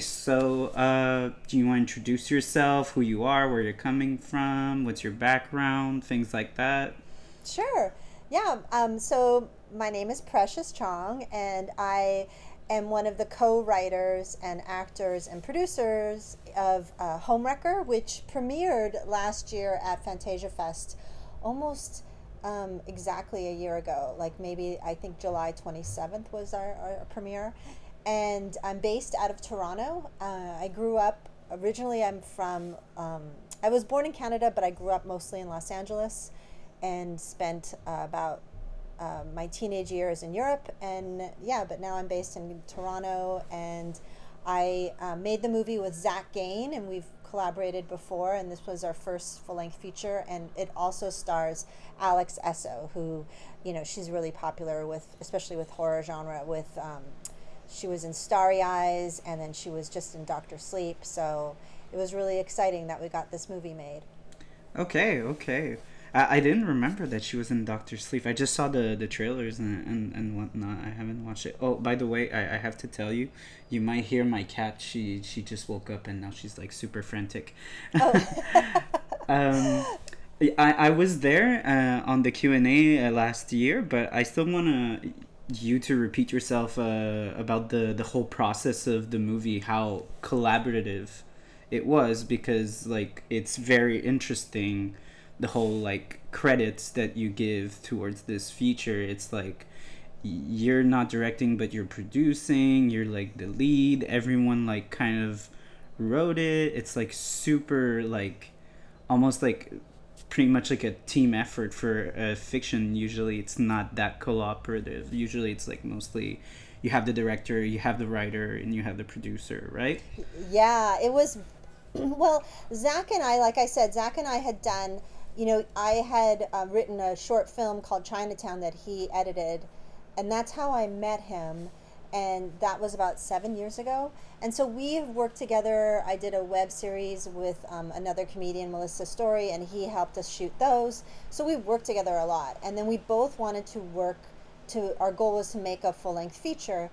So uh, do you want to introduce yourself, who you are, where you're coming from, what's your background, things like that? Sure. Yeah. Um, so my name is Precious Chong, and I am one of the co-writers and actors and producers of uh, Homewrecker, which premiered last year at Fantasia Fest, almost um, exactly a year ago. Like maybe I think July twenty seventh was our, our premiere, and I'm based out of Toronto. Uh, I grew up originally. I'm from. Um, I was born in Canada, but I grew up mostly in Los Angeles, and spent uh, about uh, my teenage years in Europe. And yeah, but now I'm based in Toronto, and I uh, made the movie with Zach Gayne, and we've collaborated before. And this was our first full length feature, and it also stars Alex Essoe, who, you know, she's really popular with, especially with horror genre, with. Um, she was in Starry Eyes, and then she was just in Doctor Sleep. So it was really exciting that we got this movie made. Okay, okay. I, I didn't remember that she was in Doctor Sleep. I just saw the, the trailers and, and, and whatnot. I haven't watched it. Oh, by the way, I, I have to tell you, you might hear my cat. She she just woke up and now she's like super frantic. Oh. um, I, I was there uh, on the Q and A uh, last year, but I still wanna you to repeat yourself uh, about the the whole process of the movie, how collaborative it was, because like it's very interesting the whole like credits that you give towards this feature. It's like you're not directing, but you're producing. You're like the lead. Everyone like kind of wrote it. It's like super like almost like pretty much like a team effort for a fiction. Usually it's not that cooperative. Usually it's like mostly you have the director you have the writer and you have the producer right? Yeah it was well zach and i like i said zach and i had done you know i had uh, written a short film called chinatown that he edited and that's how i met him and that was about seven years ago. And so we've worked together. I did a web series with um, another comedian, Melissa Story, and he helped us shoot those. So we've worked together a lot. And then we both wanted to work to, our goal was to make a full length feature.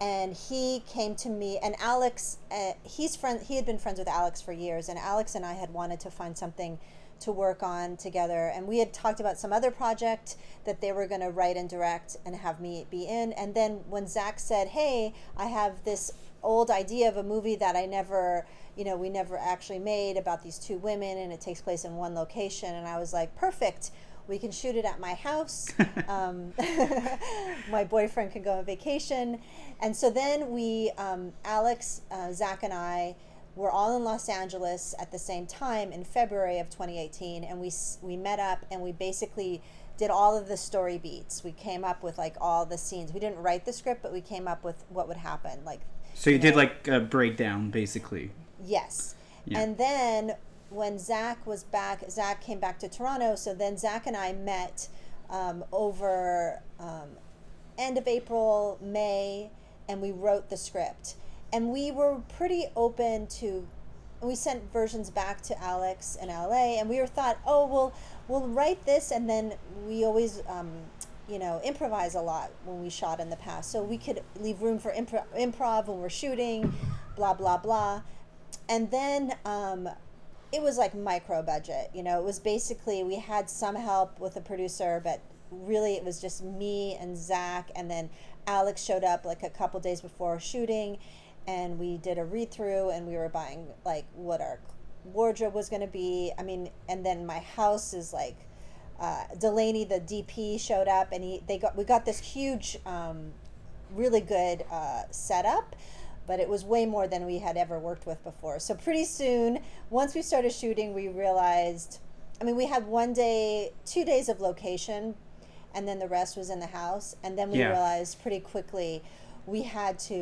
And he came to me, and Alex, uh, he's friend, he had been friends with Alex for years, and Alex and I had wanted to find something to work on together. And we had talked about some other project that they were going to write and direct and have me be in. And then when Zach said, Hey, I have this old idea of a movie that I never, you know, we never actually made about these two women and it takes place in one location. And I was like, Perfect. We can shoot it at my house. um, my boyfriend can go on vacation. And so then we, um, Alex, uh, Zach, and I, we're all in Los Angeles at the same time in February of 2018, and we we met up and we basically did all of the story beats. We came up with like all the scenes. We didn't write the script, but we came up with what would happen. Like, so you, you did know, like a breakdown, basically. Yes, yeah. and then when Zach was back, Zach came back to Toronto. So then Zach and I met um, over um, end of April, May, and we wrote the script and we were pretty open to we sent versions back to Alex in LA and we were thought oh well we'll write this and then we always um, you know improvise a lot when we shot in the past. So we could leave room for impro- improv when we're shooting blah blah blah. And then um, it was like micro budget you know it was basically we had some help with a producer but really it was just me and Zach and then Alex showed up like a couple days before shooting and we did a read through and we were buying like what our wardrobe was going to be i mean and then my house is like uh, delaney the dp showed up and he they got we got this huge um, really good uh, setup but it was way more than we had ever worked with before so pretty soon once we started shooting we realized i mean we had one day two days of location and then the rest was in the house and then we yeah. realized pretty quickly we had to,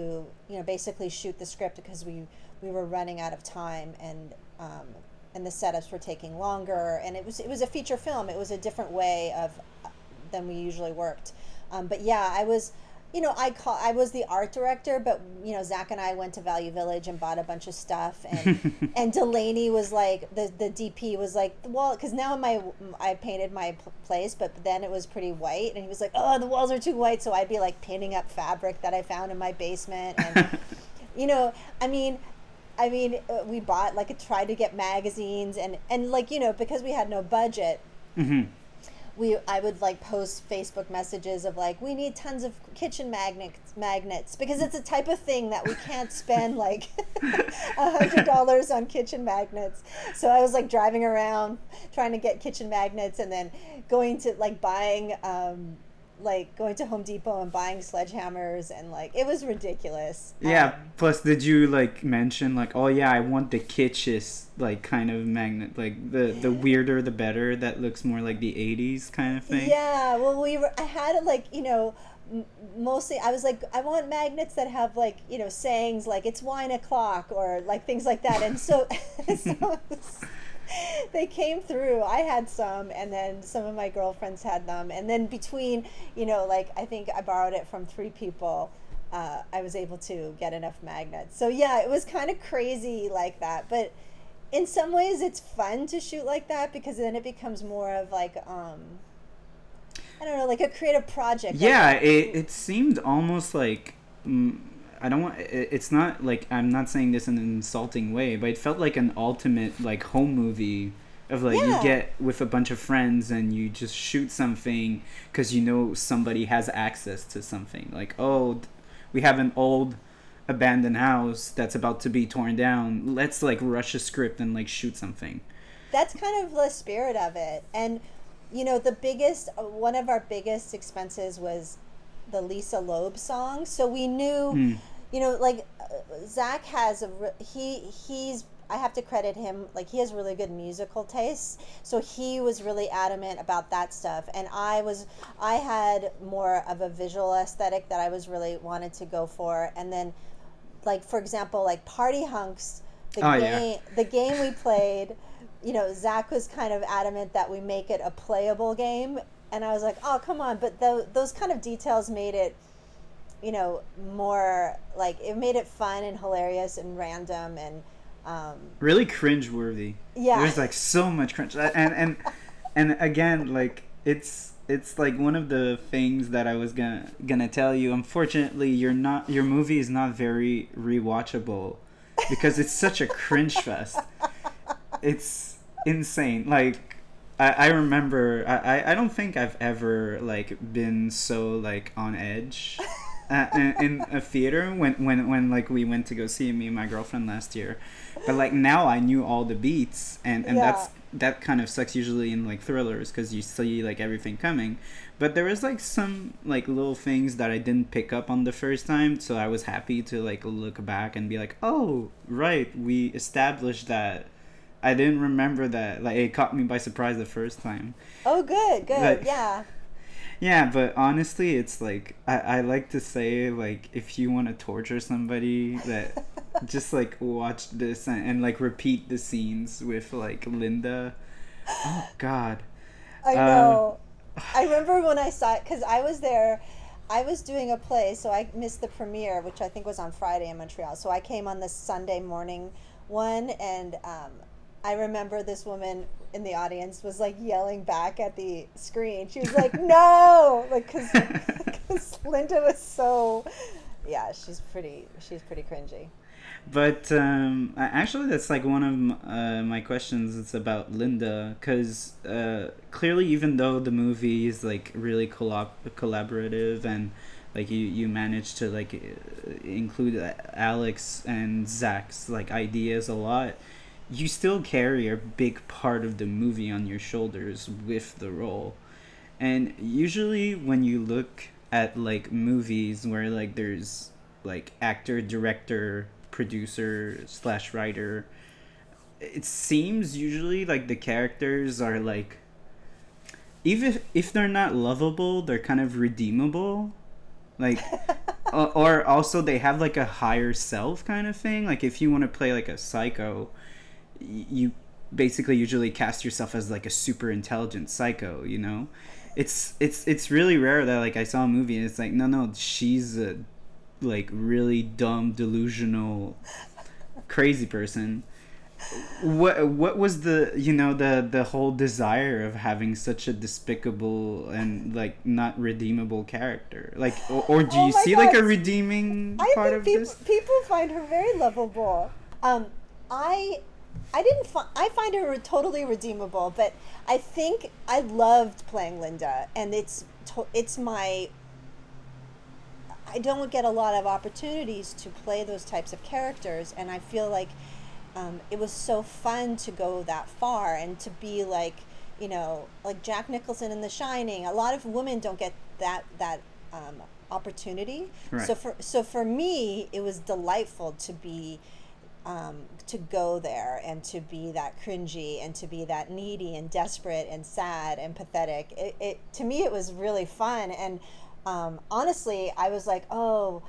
you know, basically shoot the script because we we were running out of time and um, and the setups were taking longer and it was it was a feature film. It was a different way of uh, than we usually worked. Um, but yeah, I was you know, I call I was the art director, but you know, Zach and I went to Value Village and bought a bunch of stuff, and and Delaney was like the the DP was like, well, because now my I painted my place, but then it was pretty white, and he was like, oh, the walls are too white, so I'd be like painting up fabric that I found in my basement, and you know, I mean, I mean, uh, we bought like tried to get magazines and and like you know because we had no budget. Mm-hmm. We I would like post Facebook messages of like we need tons of kitchen magnets magnets because it's a type of thing that we can't spend like a hundred dollars on kitchen magnets. So I was like driving around trying to get kitchen magnets and then going to like buying. Um, like going to Home Depot and buying sledgehammers and like it was ridiculous. Yeah. Um, plus, did you like mention like, oh yeah, I want the kitschest like kind of magnet, like the the weirder the better. That looks more like the '80s kind of thing. Yeah. Well, we were. I had like you know. Mostly, I was like, I want magnets that have like you know sayings like "it's wine o'clock" or like things like that, and so, so they came through. I had some, and then some of my girlfriends had them, and then between, you know, like I think I borrowed it from three people. Uh, I was able to get enough magnets. So yeah, it was kind of crazy like that, but in some ways it's fun to shoot like that because then it becomes more of like um I don't know, like a creative project. Like, Yeah, it, it seemed almost like mm, I don't want. It's not like I'm not saying this in an insulting way, but it felt like an ultimate like home movie of like Yeah. you get with a bunch of friends and you just shoot something because you know somebody has access to something. Like oh, we have an old abandoned house that's about to be torn down. Let's like rush a script and like shoot something. that's kind of the spirit of it and you know the biggest uh, one of our biggest expenses was the lisa loeb song. So we knew Hmm. you know like uh, zach has a he he's i have to credit him like he has really good musical tastes. So he was really adamant about that stuff. And i was i had more of a visual aesthetic that i was really wanted to go for. And then like for example like party hunks the Oh, game yeah. the game we played you know zach was kind of adamant that we make it a playable game and i was like oh come on but tho- those kind of details made it you know more like it made it fun and hilarious and random and um, really cringe-worthy. Yeah. There's like so much cringe, and and and again, like it's it's like one of the things that I was gonna gonna tell you. Unfortunately, you're not your movie is not very rewatchable because it's such a cringe fest. It's insane. Like I, I remember I, I- don't think I've ever like been so like on edge uh, in, in a theater when, when when like we went to go see me and my girlfriend last year. But like now i knew all the beats and and that's that kind of sucks usually in like thrillers because you see like everything coming. But there was like some like little things that i didn't pick up on the first time so i was happy to like look back and be like oh right we established that i didn't remember that like it caught me by surprise the first time oh good good Like- yeah yeah, but honestly, it's like I, I like to say like if you want to torture somebody, that just like watch this and, and like repeat the scenes with like Linda. Oh God. I Um, know. I remember when I saw it because I was there. I was doing a play, so I missed the premiere, which I think was on Friday in Montreal. So I came on the Sunday morning one, and um, I remember this woman in the audience was like yelling back at the screen. She was like, "No!" Like because Linda was so. Yeah, she's pretty. She's pretty cringy. But um, actually, that's like one of uh, my questions. It's about Linda, because uh, clearly, even though the movie is like really collab- collaborative and like you you managed to like include uh, Alex and Zach's like ideas a lot, you still carry a big part of the movie on your shoulders with the role. And usually, when you look at like movies where like there's like actor, director, producer slash writer, it seems usually like the characters are like even if, if they're not lovable, they're kind of redeemable. Like or, or also they have like a higher self kind of thing. Like if you want to play like a psycho, you basically usually cast yourself as like a super intelligent psycho, you know? It's it's it's really rare that like I saw a movie and it's like no no she's a like really dumb delusional crazy person what what was the you know the the whole desire of having such a despicable and like not redeemable character like or, or do Oh you my see like a redeeming I part think of people, this people find her very lovable. Um, I I didn't find I find her totally redeemable, but I think I loved playing Linda, and it's to, it's my. I don't get a lot of opportunities to play those types of characters, and I feel like um, it was so fun to go that far and to be like, you know, like Jack Nicholson in The Shining. A lot of women don't get that that um, opportunity. Right. So for so for me, it was delightful to be. Um, to go there and to be that cringy and to be that needy and desperate and sad and pathetic. It, it to me it was really fun and um, honestly I was like oh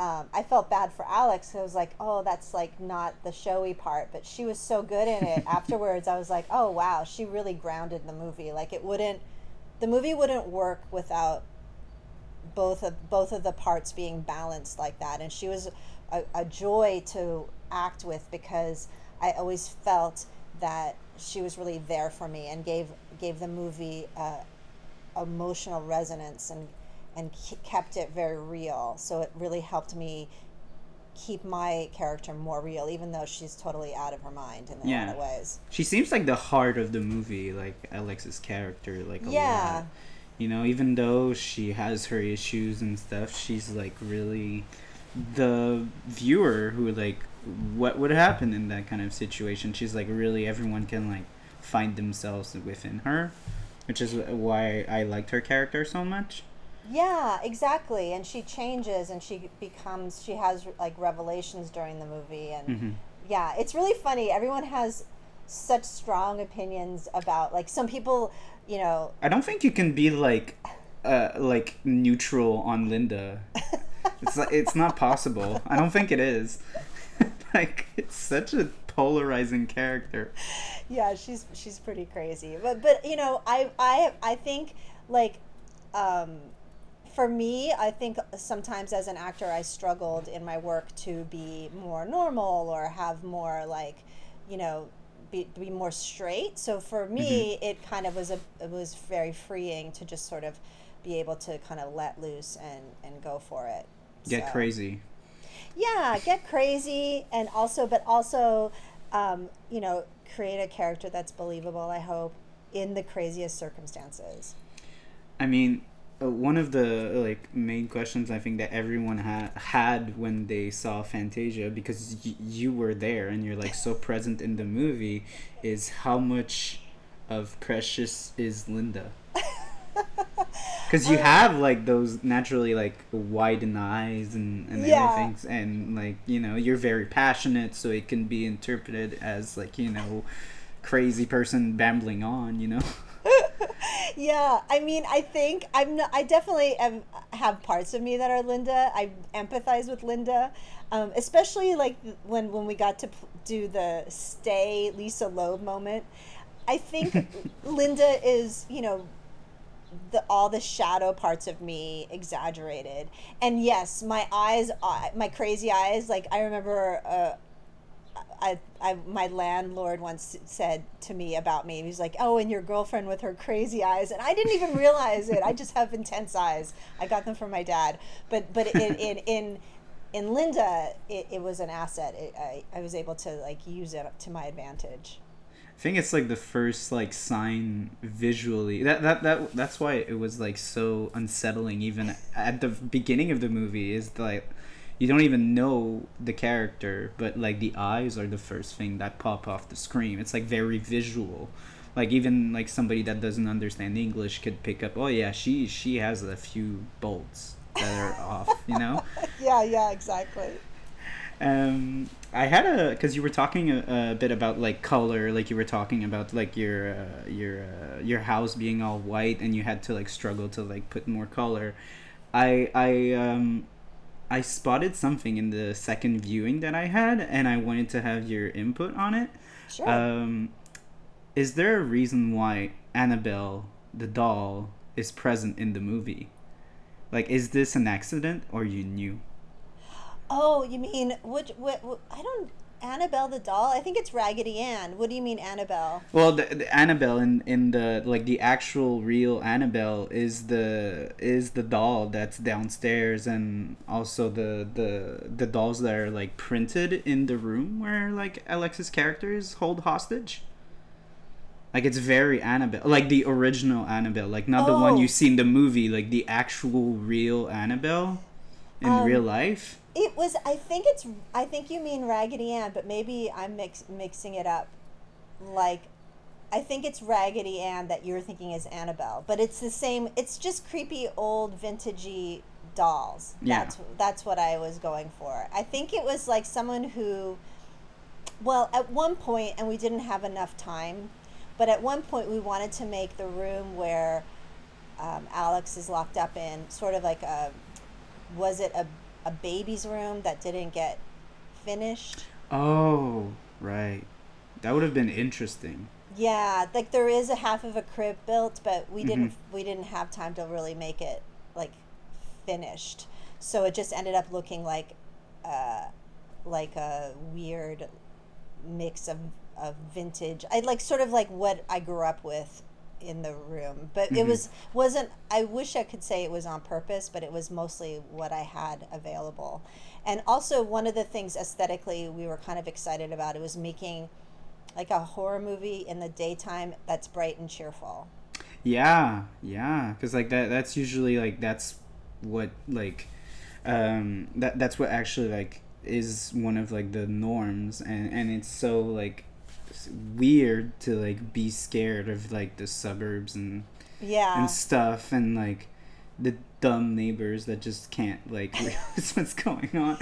um, I felt bad for Alex. I was like, oh, that's like not the showy part, but she was so good in it. Afterwards, I was like, oh wow, she really grounded the movie. Like it wouldn't, the movie wouldn't work without both of both of the parts being balanced like that. And she was a, a joy to act with because I always felt that she was really there for me and gave gave the movie uh, emotional resonance and and kept it very real. So it really helped me keep my character more real, even though she's totally out of her mind in a Yeah. lot of ways. she seems like the heart of the movie like alex's character like a Yeah. lot you know even though she has her issues and stuff she's like really the viewer who like what would happen in that kind of situation she's like really everyone can like find themselves within her which is why i liked her character so much Yeah, exactly. And she changes and she becomes she has like revelations during the movie and Mhm. yeah, it's really funny. Everyone has such strong opinions about like some people, you know, i don't think you can be like uh like neutral on linda it's like it's not possible i don't think it is like it's such a polarizing character yeah, she's she's pretty crazy. But but you know, I I I think like um for me, I think sometimes as an actor, I struggled in my work to be more normal or have more like, you know, be, be more straight. So for me, it kind of was a it was very freeing to just sort of be able to kind of let loose and and go for it. get So- crazy yeah get crazy and also but also um, you know create a character that's believable i hope in the craziest circumstances I mean, uh, one of the like main questions I think that everyone ha- had when they saw Fantasia, because y- you were there and you're like so present in the movie, is how much of Precious is Linda? Because you have like those naturally like widened eyes and, and Yeah. everything, and like you know you're very passionate, so it can be interpreted as like you know crazy person babbling on, you know. yeah i mean i think i'm not, i definitely am, have parts of me that are linda i empathize with linda um, especially like when when we got to p- do the stay lisa loeb moment i think linda is you know the all the shadow parts of me exaggerated. And yes my eyes uh, my crazy eyes like i remember uh, I, I my landlord once said to me about me he's like oh and your girlfriend with her crazy eyes. And i didn't even realize it. I just have intense eyes. I got them from my dad. But but in in in, in linda it, it was an asset. It, I, I was able to like use it to my advantage I think it's like the first like sign visually. That that that that's why it was like so unsettling even at the beginning of the movie is like you don't even know the character, but like the eyes are the first thing that pop off the screen. It's like very visual. Like even like somebody that doesn't understand English could pick up, "Oh yeah, she she has a few bolts that are off," you know? yeah yeah exactly Um, I had a because you were talking a, a bit about like color, like you were talking about like your uh, your uh, your house being all white, and you had to like struggle to like put more color. I I um I spotted something in the second viewing that I had, and I wanted to have your input on it. sure Um, is there a reason why Annabelle the doll is present in the movie? Like, is this an accident or you knew? Oh, you mean which? What, what? I don't. Annabelle the doll? I think it's Raggedy Ann. What do you mean Annabelle? Well, the, the Annabelle in in the like the actual real Annabelle is the is the doll that's downstairs, and also the the the dolls that are like printed in the room where like Alex's characters hold hostage. Like it's very Annabelle, like the original Annabelle, like not the one you see in the movie, like the actual real Annabelle in Um, real life. It was. I think it's. I think you mean Raggedy Ann, but maybe I'm mix, mixing it up. Like, I think it's Raggedy Ann that you're thinking is Annabelle, but it's the same. It's just creepy old vintagey dolls. Yeah. That's that's what I was going for. I think it was like someone who. Well, at one point, and we didn't have enough time, but at one point we wanted to make the room where um, Alex is locked up in sort of like a was it a, a baby's room that didn't get finished Oh, right. That would have been interesting. yeah like there is a half of a crib built but we didn't we didn't have time to really make it like finished so it just ended up looking like uh like a weird mix of of vintage i like sort of like what i grew up with in the room but it Mhm. was wasn't i wish i could say it was on purpose but it was mostly what i had available and also one of the things aesthetically we were kind of excited about it was making like a horror movie in the daytime that's bright and cheerful Yeah, yeah, because like that that's usually like that's what like um that that's what actually like is one of like the norms and and it's so like weird to like be scared of like the suburbs and yeah and stuff and like the dumb neighbors that just can't like realize what's going on.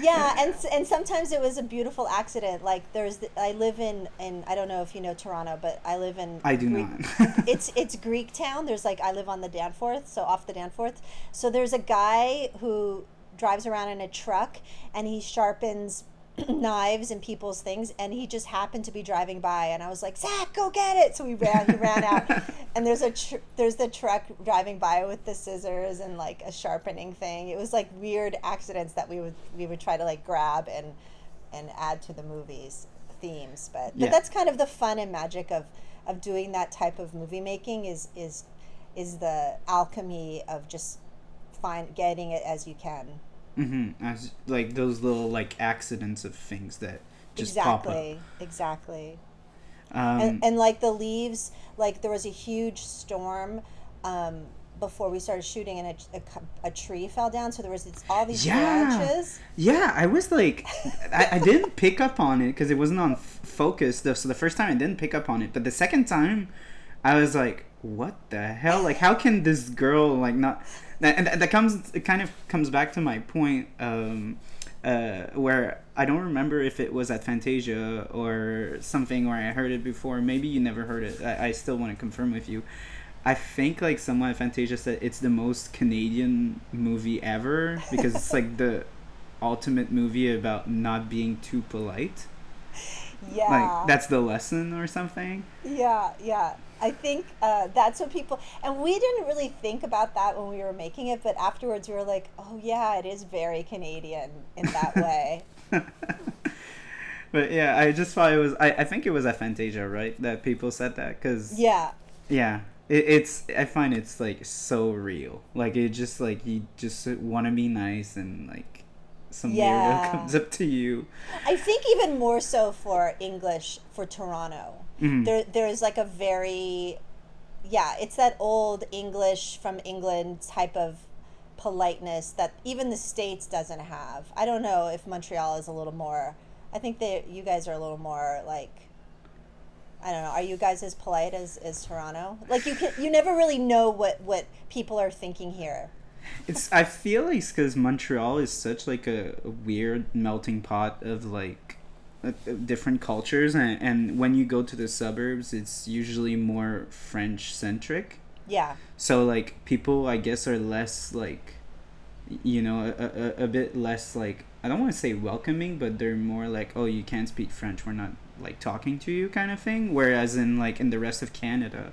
yeah and and sometimes it was a beautiful accident like there's the, i live in in i don't know if you know toronto but i live in I do Greek- not. it's it's Greek town. There's like I live on the Danforth, so off the Danforth. So there's a guy who drives around in a truck and he sharpens knives and people's things and he just happened to be driving by and I was like Zach go get it. So we ran he ran out. And there's a tr- there's the truck driving by with the scissors and like a sharpening thing. It was like weird accidents that we would we would try to like grab and and add to the movie's themes but but Yeah. that's kind of the fun and magic of of doing that type of movie making is is is the alchemy of just find getting it as you can mm-hmm. As like those little like accidents of things that just pop up. exactly exactly Um, and, and like the leaves like there was a huge storm um, before we started shooting and a, a, a tree fell down so there was it's, all these Yeah. branches Yeah, I was like, I, I didn't pick up on it because it wasn't on f- focus. Though, so the first time I didn't pick up on it, but the second time, I was like, "What the hell? Like, how can this girl like not?" And that, comes. It kind of comes back to my point, um, uh, where I don't remember if it was at Fantasia or something, or I heard it before. Maybe you never heard it. I, I still want to confirm with you. I think like someone at Fantasia said it's the most Canadian movie ever because it's like the ultimate movie about not being too polite. yeah Like that's the lesson or something. Yeah, yeah. I think uh, that's what people, and we didn't really think about that when we were making it, but afterwards we were like, oh, yeah, it is very Canadian in that way. but yeah, I just thought it was. I, I think it was at Fantasia, right? That people said that because yeah, yeah, it, it's. I find it's like so real. Like it just like you just want to be nice and like some Yeah. weirdo comes up to you. I think even more so for English for Toronto. Mhm. There, there's like a very, yeah, it's that old English from England type of politeness that even the states doesn't have. I don't know if Montreal is a little more. I think that you guys are a little more like. I don't know. Are you guys as polite as, as Toronto? Like you can, you never really know what what people are thinking here. It's. I feel like because Montreal is such like a, a weird melting pot of like Uh, different cultures, and, and when you go to the suburbs, it's usually more French centric. Yeah. So like people, I guess, are less like, you know, a, a, a bit less like I don't want to say welcoming, but they're more like, oh, you can't speak French, we're not like talking to you, kind of thing. Whereas in like in the rest of Canada,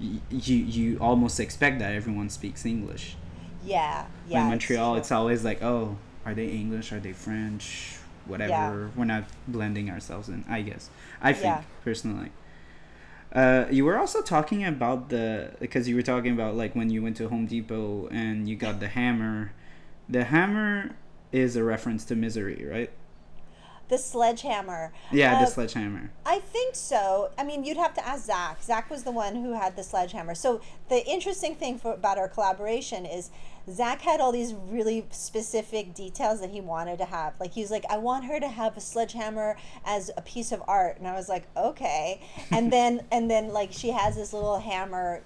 y- you you almost expect that everyone speaks English. Yeah. Yeah. in Montreal, true. it's, always like, oh, are they English? Are they French? Whatever. Yeah. We're not blending ourselves in. I guess. I think Yeah. personally. Uh, you were also talking about the because you were talking about like when you went to Home Depot and you got the hammer. The hammer is a reference to Misery, right? The sledgehammer. Yeah, the Uh, sledgehammer. I think so. I mean, you'd have to ask Zach. Zach was the one who had the sledgehammer. So the interesting thing for, about our collaboration is Zach had all these really specific details that he wanted to have. Like he was like, I want her to have a sledgehammer as a piece of art, and I was like, okay. And then and then like she has this little hammer,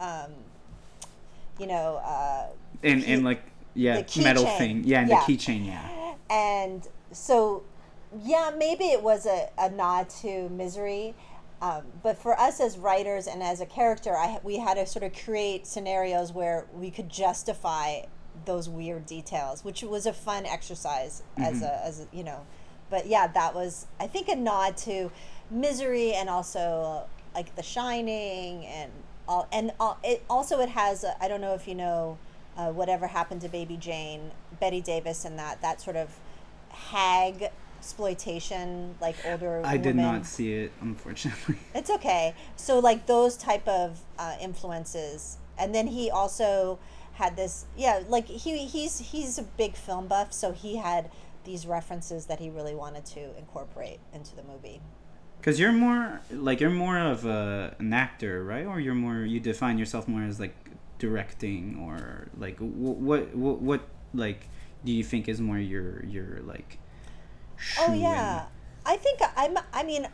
um, you know. Uh, And key- and like yeah, the metal keychain. thing. Yeah, and Yeah. the keychain. Yeah. and so yeah maybe it was a, a nod to misery um, but for us as writers and as a character I, we had to sort of create scenarios where we could justify those weird details which was a fun exercise as a as a, you know. But yeah that was i think a nod to misery and also like the shining and all and all, it also it has I i don't know if you know uh, whatever happened to baby jane bette davis and that that sort of hag exploitation like older I did woman. not see it, unfortunately. It's okay. So like those type of uh, influences, and then he also had this. Yeah, like he he's he's a big film buff, so he had these references that he really wanted to incorporate into the movie. Because you're more like you're more of a, an actor, right? Or you're more you define yourself more as like directing or like wh- what what what like do you think is more your your like? Oh yeah, I think I'm. I mean,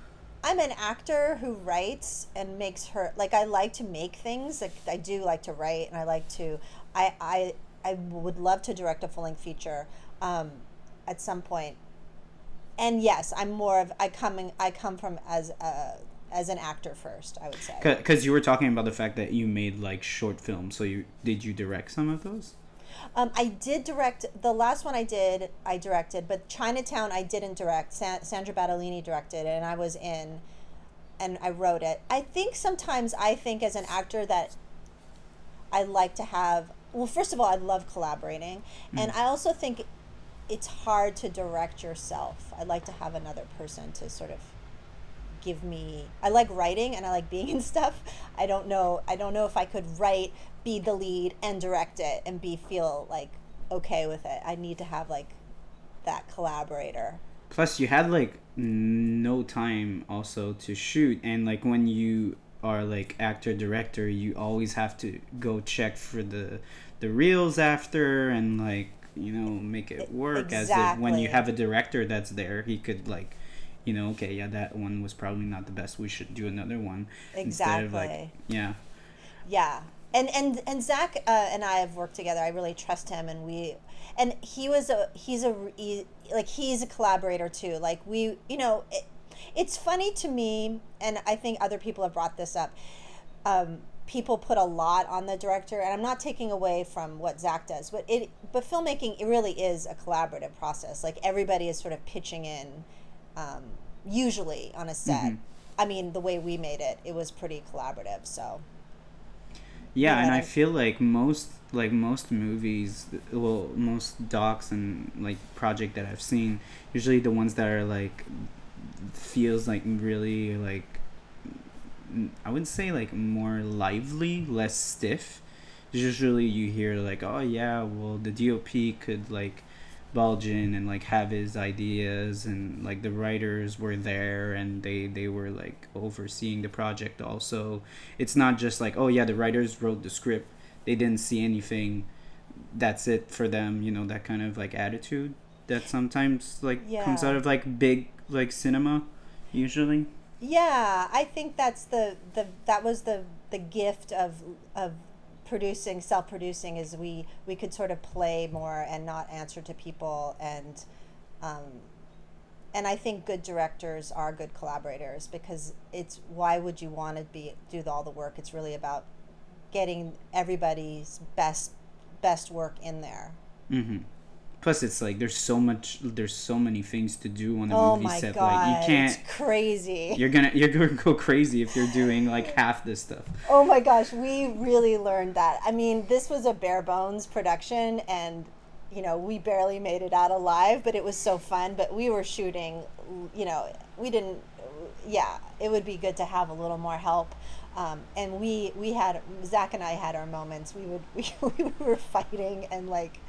I'm an actor who writes and makes her like. I like to make things. Like I do like to write, and I like to. I I I would love to direct a full length feature, um, at some point. And yes, I'm more of I coming. I come from as a as an actor first. I would say. Because you were talking about the fact that you made like short films, so you did you direct some of those? Um, I did direct the last one I did. I directed, but Chinatown I didn't direct. Sa- Sandra Battolini directed, and I was in, and I wrote it. I think sometimes I think as an actor that I like to have. Well, first of all, I love collaborating, and I also think it's hard to direct yourself. I'd like to have another person to sort of give me I like writing and I like being in stuff. I don't know I don't know if I could write, be the lead and direct it and be feel like okay with it. I need to have like that collaborator. Plus, you had like no time also to shoot, and like when you are like actor director, you always have to go check for the the reels after and like you know make it work. As if when you have a director that's there, he could like. You know, okay, yeah, that one was probably not the best. We should do another one of like, Exactly. yeah, Yeah, and and and Zach uh, and I have worked together. I really trust him, and we, and he was a he's a he, like he's a collaborator too. Like we, you know, it, it's funny to me, and I think other people have brought this up. Um, people put a lot on the director, and I'm not taking away from what Zach does, but it but filmmaking it really is a collaborative process. Like everybody is sort of pitching in, um, usually on a set. Mhm. I mean, the way we made it, it was pretty collaborative. So. Yeah, and. I feel like most like most movies, well, most docs and like project that I've seen, usually the ones that are like feels like really like I would say like more lively, less stiff. Usually you hear like, oh yeah, well the DOP could like bulge in and like have his ideas and like the writers were there and they they were like overseeing the project also. It's not just like oh yeah the writers wrote the script. They didn't see anything. That's it for them you know that kind of like attitude that sometimes like comes out of like big like cinema usually. Yeah, I think that's the, the that was the the gift of of producing self producing is we we could sort of play more and not answer to people and um, and I think good directors are good collaborators because it's why would you want to be do all the work? It's really about getting everybody's best best work in there. mm-hmm. Plus it's like there's so much there's so many things to do on a Oh movie set god, like you can't it's crazy. you're gonna you're gonna go crazy if you're doing like half this stuff Oh my gosh, we really learned that. I mean, this was a bare bones production, and you know, we barely made it out alive, but it was so fun. But we were shooting, you know, we didn't, yeah, it would be good to have a little more help. Um, and we we had Zach and I had our moments. We would we, we were fighting and like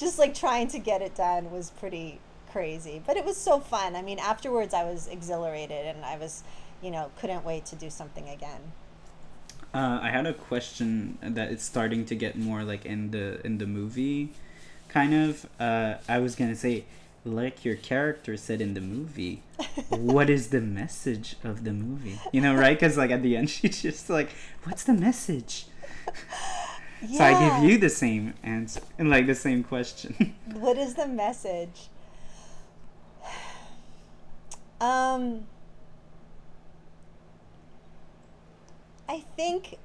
just like trying to get it done was pretty crazy, but it was so fun. I mean, afterwards I was exhilarated and I was, you know, couldn't wait to do something again. Uh, I had a question that it's starting to get more like in the in the movie, kind of. Uh, I was gonna say, like your character said in the movie, what is the message of the movie? You know, right? Because like at the end, she's just like, "What's the message?" Yeah. So I give you the same answer and like the same question. what is the message? Um, I think.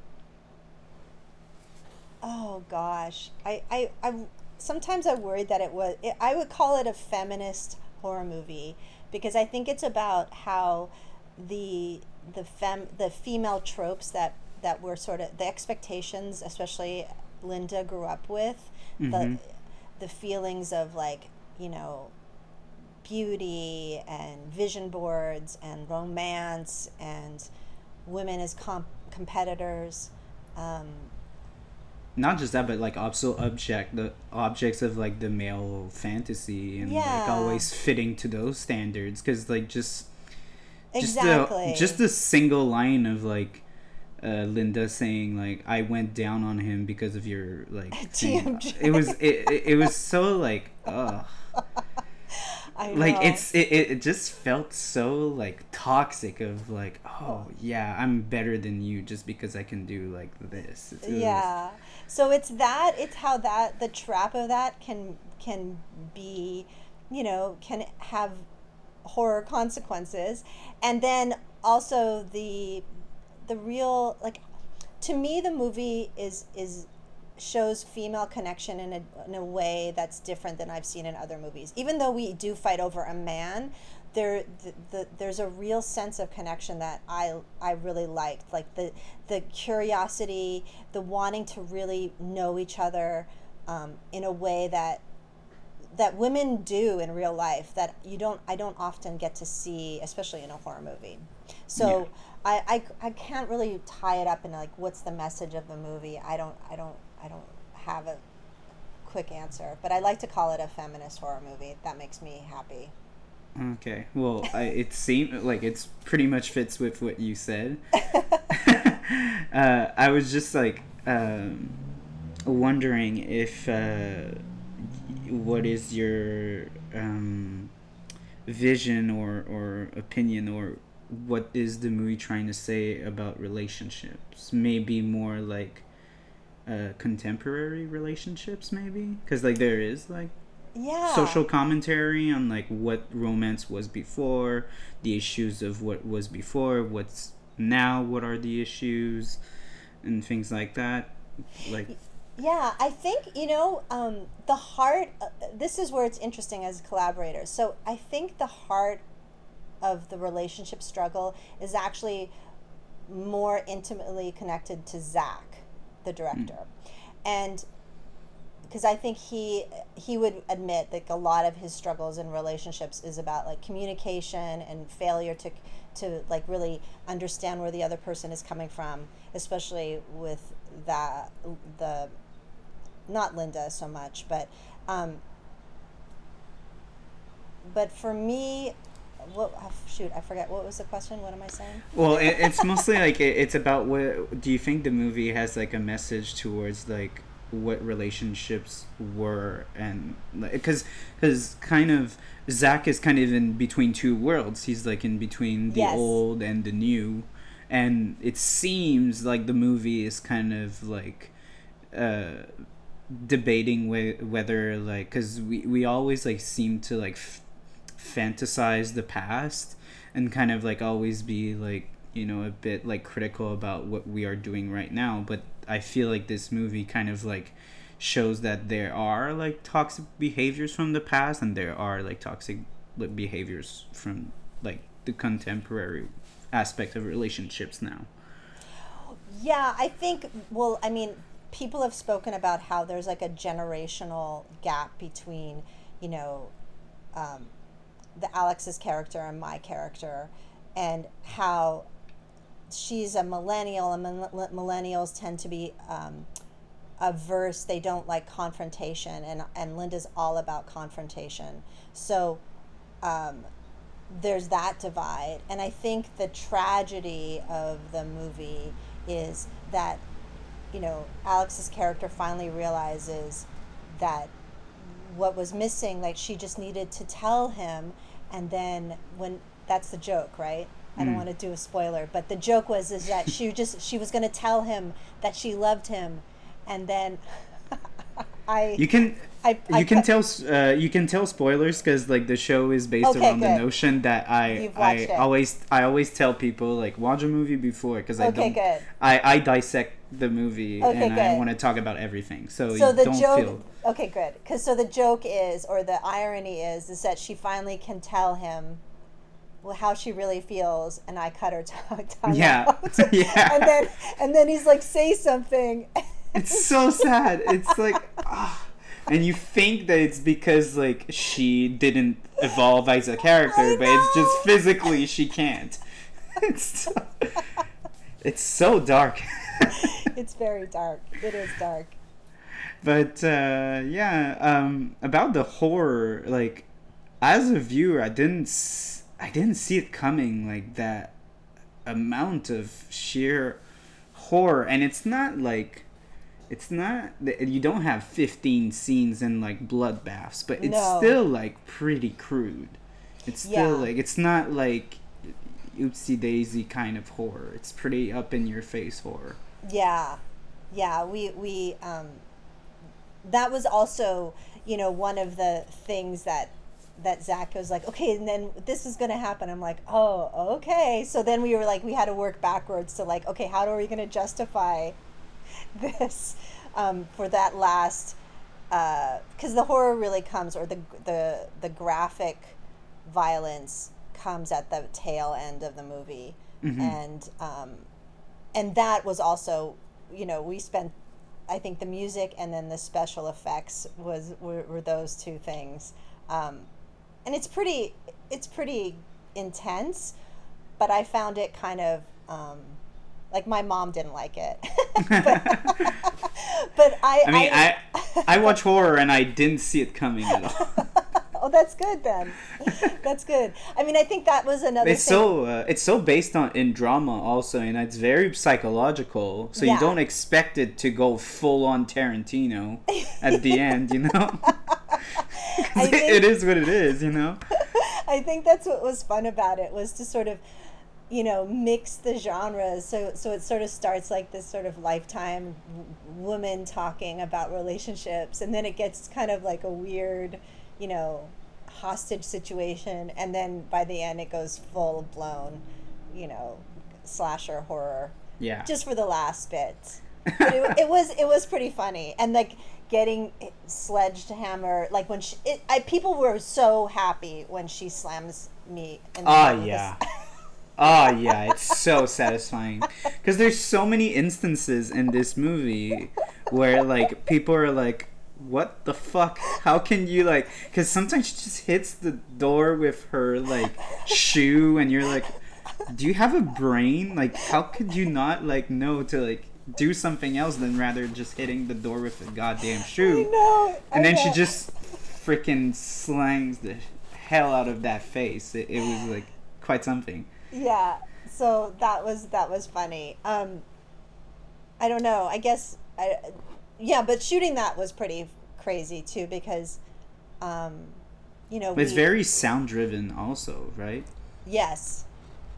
Oh gosh, I I I sometimes I worried that it was. It, I would call it a feminist horror movie because I think it's about how the the fem the female tropes that that were sort of the expectations, especially Linda grew up with, mm-hmm. the the feelings of like you know beauty and vision boards and romance and women as comp- competitors. Um, Not just that, but like also object the objects of like the male fantasy and yeah. like always fitting to those standards because like just just exactly. the just the single line of like uh, Linda saying like I went down on him because of your like it was it, it, it was so like ugh. Like it's it, it just felt so like toxic of like oh yeah i'm better than you just because i can do like this. It's, yeah. So it's that it's how that the trap of that can can be you know can have horror consequences. And then also the the real like to me the movie is is shows female connection in a, in a way that's different than I've seen in other movies. Even though we do fight over a man, there the, the, there's a real sense of connection that I I really liked, like the the curiosity, the wanting to really know each other um, in a way that that women do in real life that you don't I don't often get to see, especially in a horror movie. So. Yeah. I, I, I can't really tie it up in like what's the message of the movie. I don't I don't I don't have a quick answer, but I like to call it a feminist horror movie. That makes me happy. Okay. Well, I, it seems like it's pretty much fits with what you said. uh, I was just like um, wondering if uh, what is your um, vision or or opinion or what is the movie trying to say about relationships? Maybe more like uh, contemporary relationships maybe? Because like there is like yeah. social commentary on like what romance was before the issues of what was before what's now what are the issues and things like that like yeah i think you know um, the heart uh, this is where it's interesting as collaborators so i think the heart of the relationship struggle is actually more intimately connected to zach the director, mm. and because I think he he would admit that a lot of his struggles in relationships is about like communication and failure to to like really understand where the other person is coming from, especially with that the not Linda so much, but um, but for me, what oh, shoot i forget what was the question? What am i saying? Well it, it's mostly like it, it's about what do you think the movie has like a message towards like what relationships were and because because kind of zach is kind of in between two worlds. He's like in between the yes. old and the new. And it seems like the movie is kind of like uh debating wh- whether like because we, we always like seem to like f- fantasize the past and kind of like always be like you know a bit like critical about what we are doing right now. But i feel like this movie kind of like shows that there are like toxic behaviors from the past and there are like toxic behaviors from like the contemporary aspect of relationships now. Yeah i think well i mean people have spoken about how there's like a generational gap between, you know, um, the Alex's character and my character, and how she's a millennial, and millennials tend to be um, averse. They don't like confrontation, and and Linda's all about confrontation. So. Um, there's that divide. And I think the tragedy of the movie is that, you know, Alex's character finally realizes that what was missing, like she just needed to tell him. And then when that's the joke, right? I don't mm. want to do a spoiler, but the joke was is that she just she was going to tell him that she loved him, and then I you can I, I you can tell uh, you can tell spoilers because like the show is based okay, around good. the notion that I I it. always I always tell people like watch a movie before because I okay, don't good. I I dissect the movie okay, and good. I want to talk about everything so so the joke feel... okay good because so the joke is or the irony is is that she finally can tell him how she really feels and I cut her tongue, tongue yeah yeah and then and then he's like say something it's so sad it's like oh and you think that it's because like she didn't evolve as a character, but it's just physically she can't. It's so, it's so dark. it's very dark. It is dark. But uh, yeah, um, about the horror, like as a viewer, I didn't I didn't see it coming like that amount of sheer horror, and it's not like it's not you don't have 15 scenes and like bloodbaths but it's no. still like pretty crude. It's still yeah. like it's not like oopsie daisy kind of horror. It's pretty up in your face horror. Yeah. Yeah we we um that was also you know one of the things that that Zach was like, okay, and then this is going to happen. I'm like, oh, okay. So then we were like, we had to work backwards to like, okay, how are we going to justify this um, for that last because uh, the horror really comes or the the the graphic violence comes at the tail end of the movie mm-hmm. and um, and that was also you know we spent I think the music and then the special effects was were, were those two things um, and it's pretty it's pretty intense but I found it kind of um, like my mom didn't like it, but, but, I. I mean, I, I, I watch horror and I didn't see it coming at all. That's good then. that's good. I mean, I think that was another. It's thing. so uh, it's so based on in drama also, and it's very psychological. So yeah. you don't expect it to go full on Tarantino at the end, you know. Think, it is what it is, you know. I think that's what was fun about it was to sort of you know mix the genres so so it sort of starts like this sort of lifetime woman talking about relationships and then it gets kind of like a weird you know hostage situation and then by the end it goes full blown you know slasher horror. Yeah. Just for the last bit. But it, it was it was pretty funny. And like getting sledgehammer like when she it, I, people were so happy when she slams me in the oh yeah. Oh yeah, it's so satisfying. Because there's so many instances in this movie where like people are like, "What the fuck? How can you like?" Because sometimes she just hits the door with her like shoe, and you're like, "Do you have a brain? Like, how could you not like know to like?" do something else than rather just hitting the door with a goddamn shoe. I know. And I then know. she just freaking slangs the hell out of that face. It, it was like quite something yeah so that was that was funny um i don't know i guess i yeah but shooting that was pretty crazy too because um you know it's we, very sound driven also right? Yes.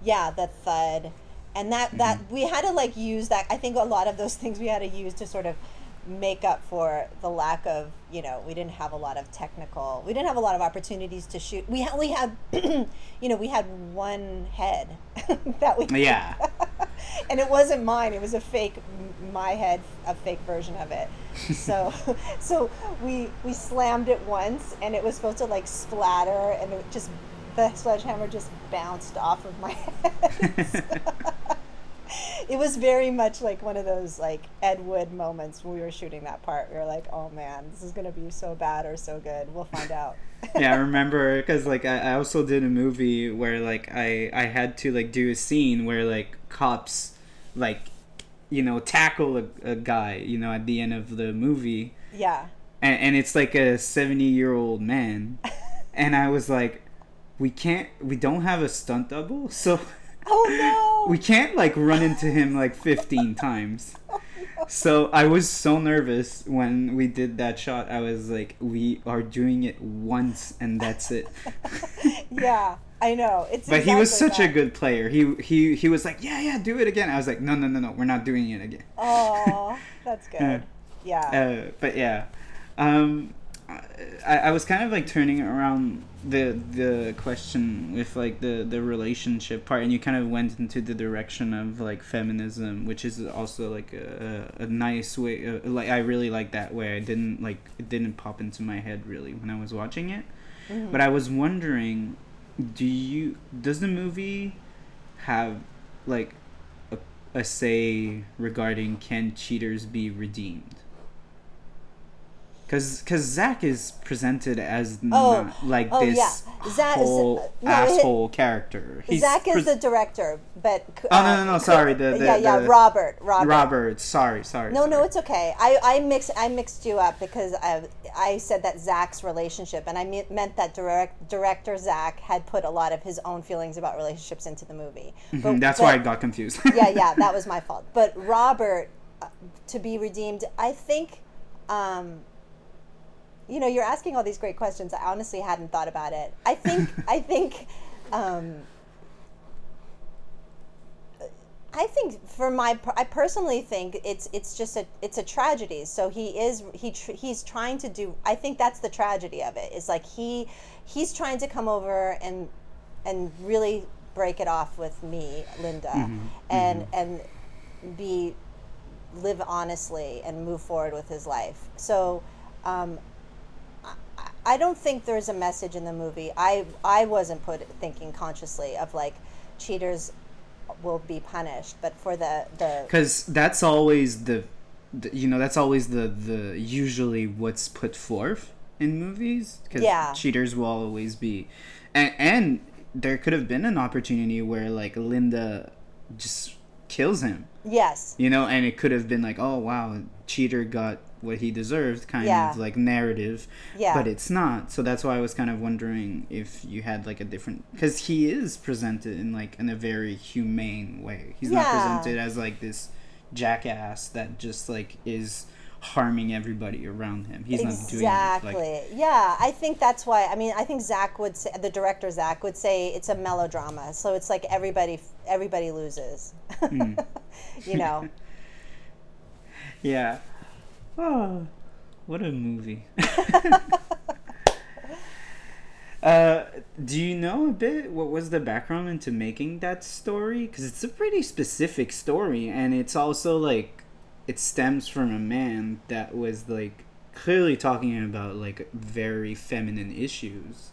Yeah the thud. And that mm-hmm. that we had to like use that i think a lot of those things we had to use to sort of make up for the lack of you know we didn't have a lot of technical we didn't have a lot of opportunities to shoot. We only had you know we had one head that we yeah and it wasn't mine it was a fake my head a fake version of it. So so we we slammed it once and it was supposed to like splatter and it just the sledgehammer just bounced off of my head it was very much like one of those like Ed Wood moments when we were shooting that part. We were like, oh man, this is gonna be so bad or so good. We'll find out. yeah, I remember because like I, I also did a movie where like I I had to like do a scene where like cops like you know tackle a, a guy you know at the end of the movie. Yeah. And, and it's like a 70 year old man and i was like we can't we don't have a stunt double so oh no we can't like run into him like 15 times oh, no. so i was so nervous when we did that shot i was like we are doing it once and that's it yeah I know. It's but exactly he was such that. a good player. He he he was like, yeah, yeah, do it again. I was like, no, no, no, no, we're not doing it again. Oh, that's good. yeah. Uh, but yeah, um, I, I was kind of like turning around the the question with like the the relationship part and you kind of went into the direction of like feminism which is also like a, a nice way uh, like i really like that way. I didn't like it didn't pop into my head really when i was watching it. Mm-hmm. but i was wondering do you does the movie have like a, a say regarding can cheaters be redeemed because because Zach is presented as oh, not like oh, this yeah. Zach, whole no, asshole character. He's Zach is the director, but uh, oh no no no sorry the, the yeah yeah the, Robert Robert Robert sorry sorry no sorry. no it's okay I I mixed I mixed you up because I I said that Zach's relationship and I me- meant that direct director Zach had put a lot of his own feelings about relationships into the movie. Mm-hmm, that's but, why I got confused. yeah yeah that was my fault. But Robert uh, to be redeemed, I think. Um, you know, you're asking all these great questions. I honestly hadn't thought about it. I think, I think, um, I think for my, I personally think it's it's just a it's a tragedy. So he is he tr- he's trying to do. I think that's the tragedy of it. Is like he he's trying to come over and and really break it off with me, Linda, mm-hmm. and mm-hmm. and be live honestly and move forward with his life. So um, I don't think there's a message in the movie. I I wasn't put thinking consciously of like cheaters will be punished, but for the the because that's always the, the, you know that's always the the usually what's put forth in movies because yeah. cheaters will always be, and and there could have been an opportunity where like Linda just kills him. Yes. You know, and it could have been like, oh wow, cheater got what he deserved kind yeah. of like narrative yeah. but it's not so that's why i was kind of wondering if you had like a different because he is presented in like in a very humane way he's yeah. not presented as like this jackass that just like is harming everybody around him he's exactly. not doing exactly like, yeah i think that's why i mean i think zach would say the director zach would say it's a melodrama so it's like everybody everybody loses mm. you know yeah Oh, what a movie. uh, do you know a bit what was the background into making that story? Because it's a pretty specific story, and it's also like it stems from a man that was like clearly talking about like very feminine issues.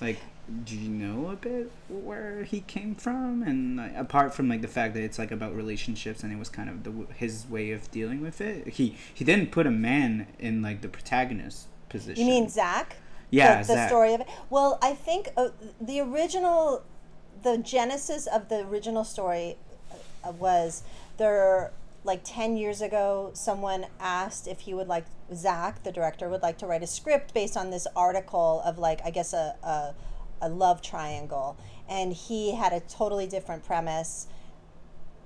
Like do you know a bit where he came from? And like, apart from like the fact that it's like about relationships and it was kind of the his way of dealing with it he he didn't put a man in like the protagonist position. You mean zach yeah the, the zach. story of it? Well i think uh, the original the genesis of the original story uh, was there like 10 years ago someone asked if he would like zach the director would like to write a script based on this article of like i guess a, a a love triangle and he had a totally different premise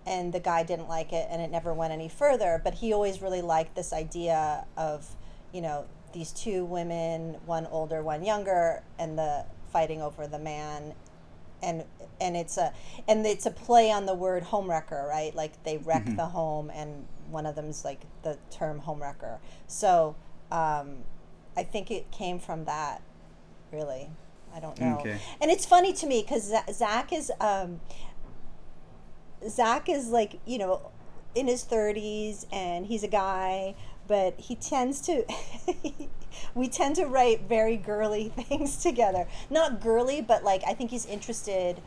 and the guy didn't like it and it never went any further but he always really liked this idea of you know these two women one older one younger and the fighting over the man and and it's a and it's a play on the word homewrecker right? Like they wreck mm-hmm. the home and one of them's like the term homewrecker. So um, i think it came from that really I don't know. Okay. And it's funny to me because Zach is um, Zach is like you know in his thirties and he's a guy, but he tends to. we tend to write very girly things together. Not girly, but like I think he's interested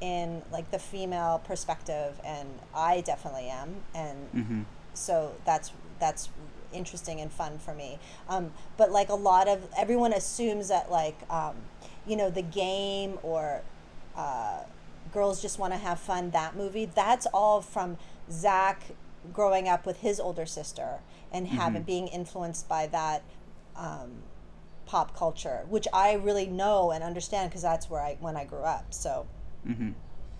in like the female perspective, and I definitely am, and Mm-hmm. so that's that's interesting and fun for me. Um, but like a lot of everyone assumes that like um, you know the game or uh, girls just want to have fun. That movie that's all from Zach growing up with his older sister and having being influenced by that. Um, pop culture which i really know and understand because that's where i when i grew up so Mm-hmm.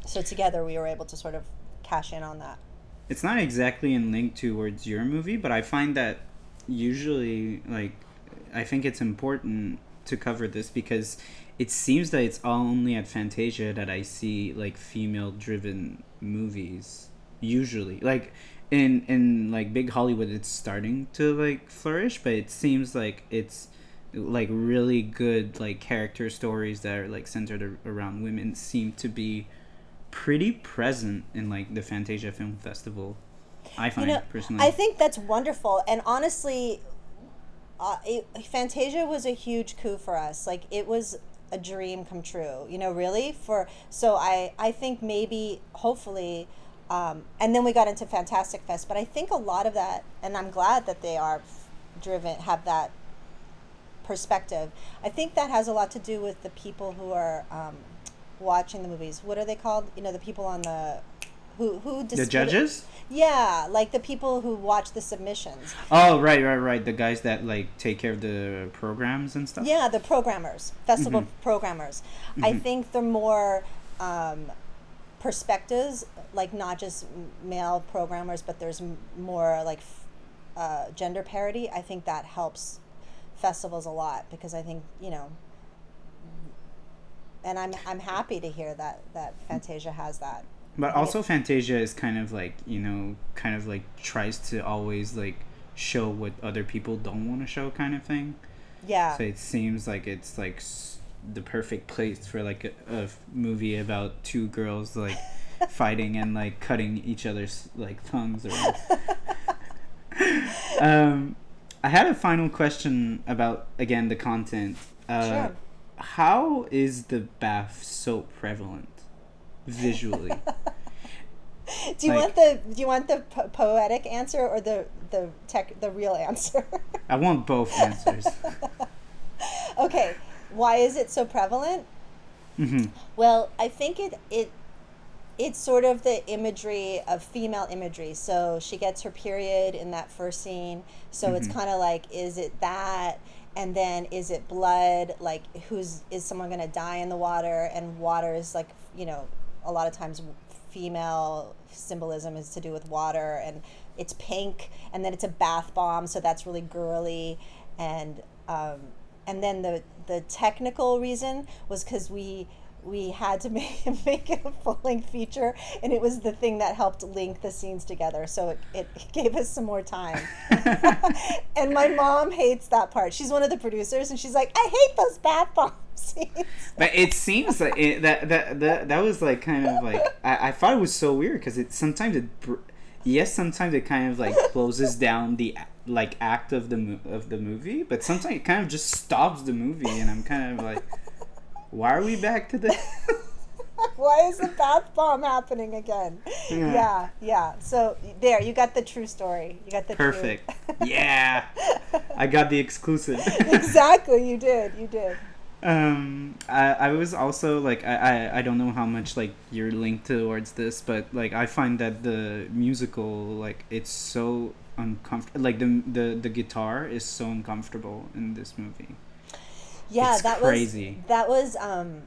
so together we were able to sort of cash in on that it's not exactly in link towards your movie, but I find that usually, like, I think it's important to cover this because it seems that it's only at Fantasia that I see like female-driven movies. Usually, like in in like big Hollywood, it's starting to like flourish, but it seems like it's like really good like character stories that are like centered ar- around women seem to be pretty present in like the Fantasia Film Festival. I find you know, personally. I think that's wonderful. And honestly, uh, it, Fantasia was a huge coup for us. Like it was a dream come true. You know, really for. So I I think maybe hopefully. Um, and then we got into Fantastic Fest, but I think a lot of that, and I'm glad that they are driven, have that perspective. I think that has a lot to do with the people who are um, watching the movies. What are they called? You know, the people on the who who the judges? yeah, like the people who watch the submissions. Oh, right, right, right. The guys that like take care of the programs and stuff. Yeah, the programmers, festival Mm-hmm. programmers. I think they're more um, perspectives, like not just male programmers, but there's more like f- uh, gender parity. I think that helps festivals a lot because I think you know. And I'm I'm happy to hear that that Fantasia has that. But also Fantasia is kind of like, you know, kind of like tries to always like show what other people don't want to show kind of thing. Yeah. So it seems like it's like s- the perfect place for like a, movie about two girls like fighting and like cutting each other's like tongues around. um, I had a final question about again the content. Uh, Sure. How is the bath so prevalent visually? do you like- want the do you want the po- poetic answer or the the tech the real answer? I want both answers. okay, why is it so prevalent? hmm Well, I think it it it's sort of the imagery of female imagery. So she gets her period in that first scene. So it's kind of like, is it that? And then is it blood? Like, who's is someone going to die in the water? And water is like, you know, a lot of times female symbolism is to do with water, and it's pink, and then it's a bath bomb, so that's really girly, and um, and then the the technical reason was because we we had to make, make it a full length feature, and it was the thing that helped link the scenes together. So it, it gave us some more time. and my mom hates that part. She's one of the producers, and she's like, I hate those bath bomb scenes. But it seems like it, that, that that that was like kind of like I, I thought it was so weird because it sometimes it br- yes sometimes it kind of like closes down the like act of the mo- of the movie but sometimes it kind of just stops the movie and I'm kind of like why are we back to the Why is the bath bomb happening again? Yeah. Yeah, yeah. So there, you got the true story. You got the perfect yeah I got the exclusive exactly, you did. You did. um I, I was also like I, I i don't know how much like you're linked towards this but like i find that the musical like it's so uncomfortable like the, the the guitar is so uncomfortable in this movie Yeah, It's that crazy. was that was um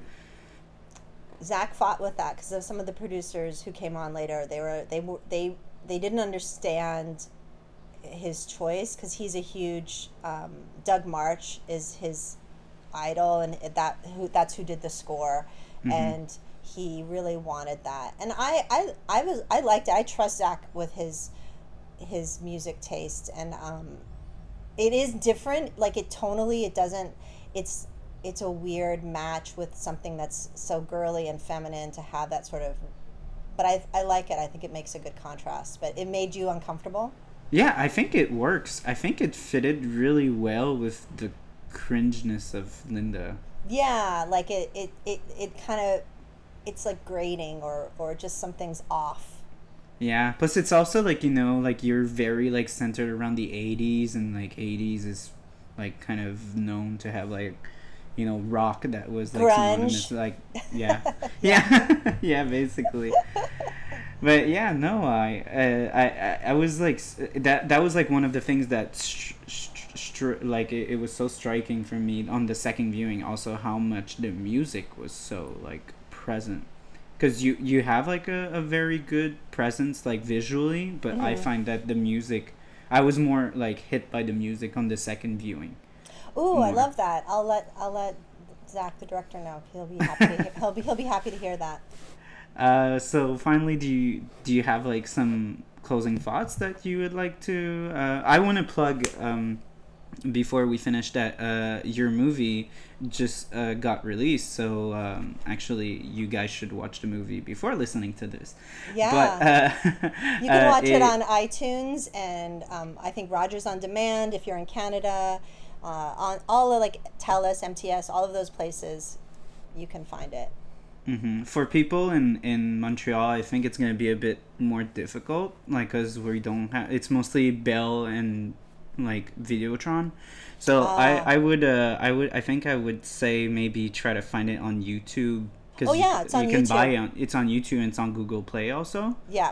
Zach fought with that because of some of the producers who came on later. They were they were they they didn't understand his choice because he's a huge um, Doug March is his idol and that who that's who did the score. And he really wanted that. And I, I I was I liked it. I trust Zach with his his music taste. And um it is different. Like it tonally it doesn't it's it's a weird match with something that's so girly and feminine to have that sort of but I, I like it i think it makes a good contrast but it made you uncomfortable yeah i think it works i think it fitted really well with the cringeness of linda yeah like it it it, it kind of it's like grating or or just something's off. Yeah. Plus, it's also like you know, like you're very like centered around the '80s, and like '80s is like kind of known to have like you know rock that was like Grunge. synonymous like yeah yeah yeah basically but yeah no i uh, I, I i was like that that was like one of the things that str- str- like it, it was so striking for me on the second viewing also how much the music was so like present because you you have like a, a very good presence like visually but i Mhm. find that the music i was more like hit by the music on the second viewing Ooh, I love that. I'll let I'll let Zach, the director, know. He'll be happy. To, he'll be he'll be happy to hear that. Uh, so finally, do you do you have like some closing thoughts that you would like to? Uh, I want to plug um, before we finish that uh, your movie just uh, got released. So um, actually, you guys should watch the movie before listening to this. Yeah. But uh, You can uh, watch it, on iTunes and um, I think Rogers on Demand if you're in Canada. Uh, on all the like Telus, MTS, all of those places, you can find it. hmm For people in in Montreal, I think it's gonna be a bit more difficult, like because we don't have. It's mostly Bell and like Videotron, so. I I would uh I would I think I would say maybe try to find it on YouTube. Cause Oh, you yeah, it's on you can buy YouTube. it. On, it's on YouTube and it's on Google Play also. Yeah.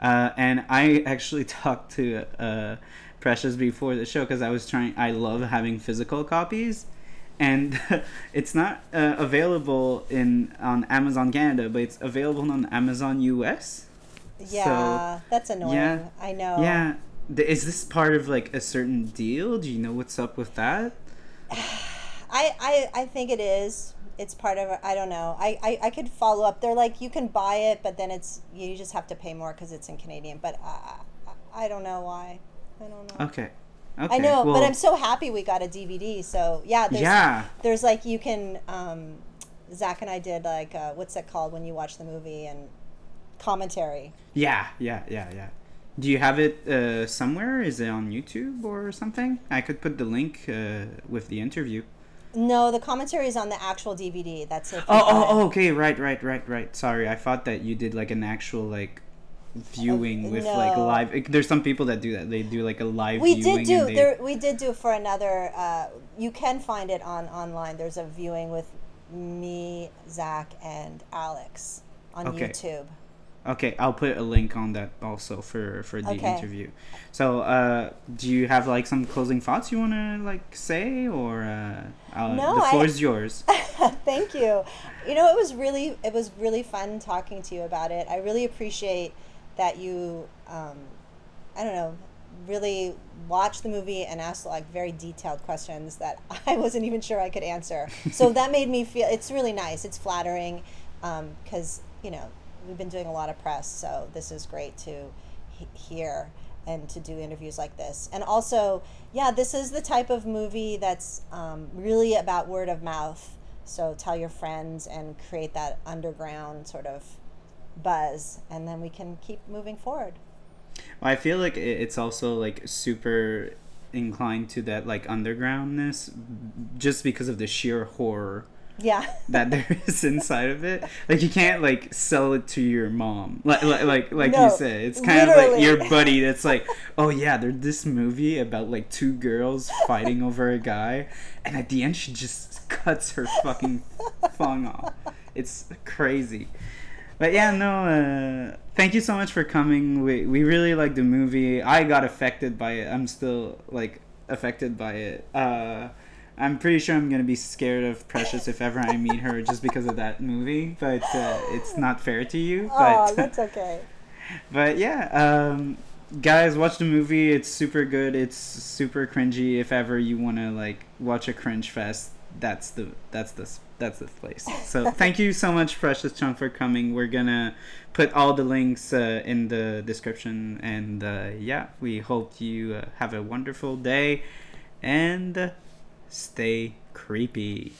Uh, and I actually talked to uh, Precious before the show because I was trying. I love having physical copies, and it's not uh, available in on Amazon Canada, but it's available on Amazon US. Yeah. that's annoying. yeah. I know. Yeah, is this part of like a certain deal? Do you know what's up with that? I, I, I think it is. It's part of. I don't know. I, I, I could follow up. They're like you can buy it, but then it's you just have to pay more because it's in Canadian. But I, I, I don't know why. I don't know. Okay. Okay. I know, well, but I'm so happy we got a DVD. So yeah, there's Yeah. there's like you can. Um, Zach and I did like uh, what's that called when you watch the movie and commentary. Yeah, yeah, yeah, yeah. Do you have it uh, somewhere? Is it on YouTube or something? I could put the link uh, with the interview. No, the commentary is on the actual DVD. That's it. Oh, oh, oh, okay, right, right, right, right. Sorry, I thought that you did like an actual like viewing with like live. There's some people that do that. They do like a live. we did do they- there. We did do for another. Uh, you can find it on online. There's a viewing with me, Zach, and Alex on Okay. YouTube. Okay, I'll put a link on that also for for the Okay. interview. So, uh, do you have like some closing thoughts you want to like say, or uh, uh, No, the floor I- is yours. Thank you. You know, it was really it was really fun talking to you about it. I really appreciate that you um, I don't know, really watched the movie and asked like very detailed questions that I wasn't even sure I could answer. So that made me feel it's really nice. It's flattering because you know we've been doing a lot of press, so this is great to he- hear and to do interviews like this. And also, yeah, this is the type of movie that's um, really about word of mouth. So tell your friends and create that underground sort of buzz, and then we can keep moving forward. Well, I feel like it's also like super inclined to that like undergroundness, just because of the sheer horror Yeah. that there is inside of it. Like you can't like sell it to your mom. Like like like, like No, you said, it's kind of like your buddy that's like, "Oh yeah, there's this movie about like two girls fighting over a guy and at the end she just cuts her fucking thong off." It's crazy. But yeah, no, uh, thank you so much for coming. We we really like the movie. I got affected by it. I'm still like affected by it. Uh I'm pretty sure I'm gonna be scared of Precious if ever I meet her, just because of that movie. But uh, it's not fair to you. But oh, that's okay. but yeah, um, guys, watch the movie. It's super good. It's super cringy. If ever you wanna like watch a cringe fest, that's the that's the that's the place. So thank you so much, Precious Chong, for coming. We're gonna put all the links uh, in the description, and uh, yeah, we hope you uh, have a wonderful day, and uh, stay creepy.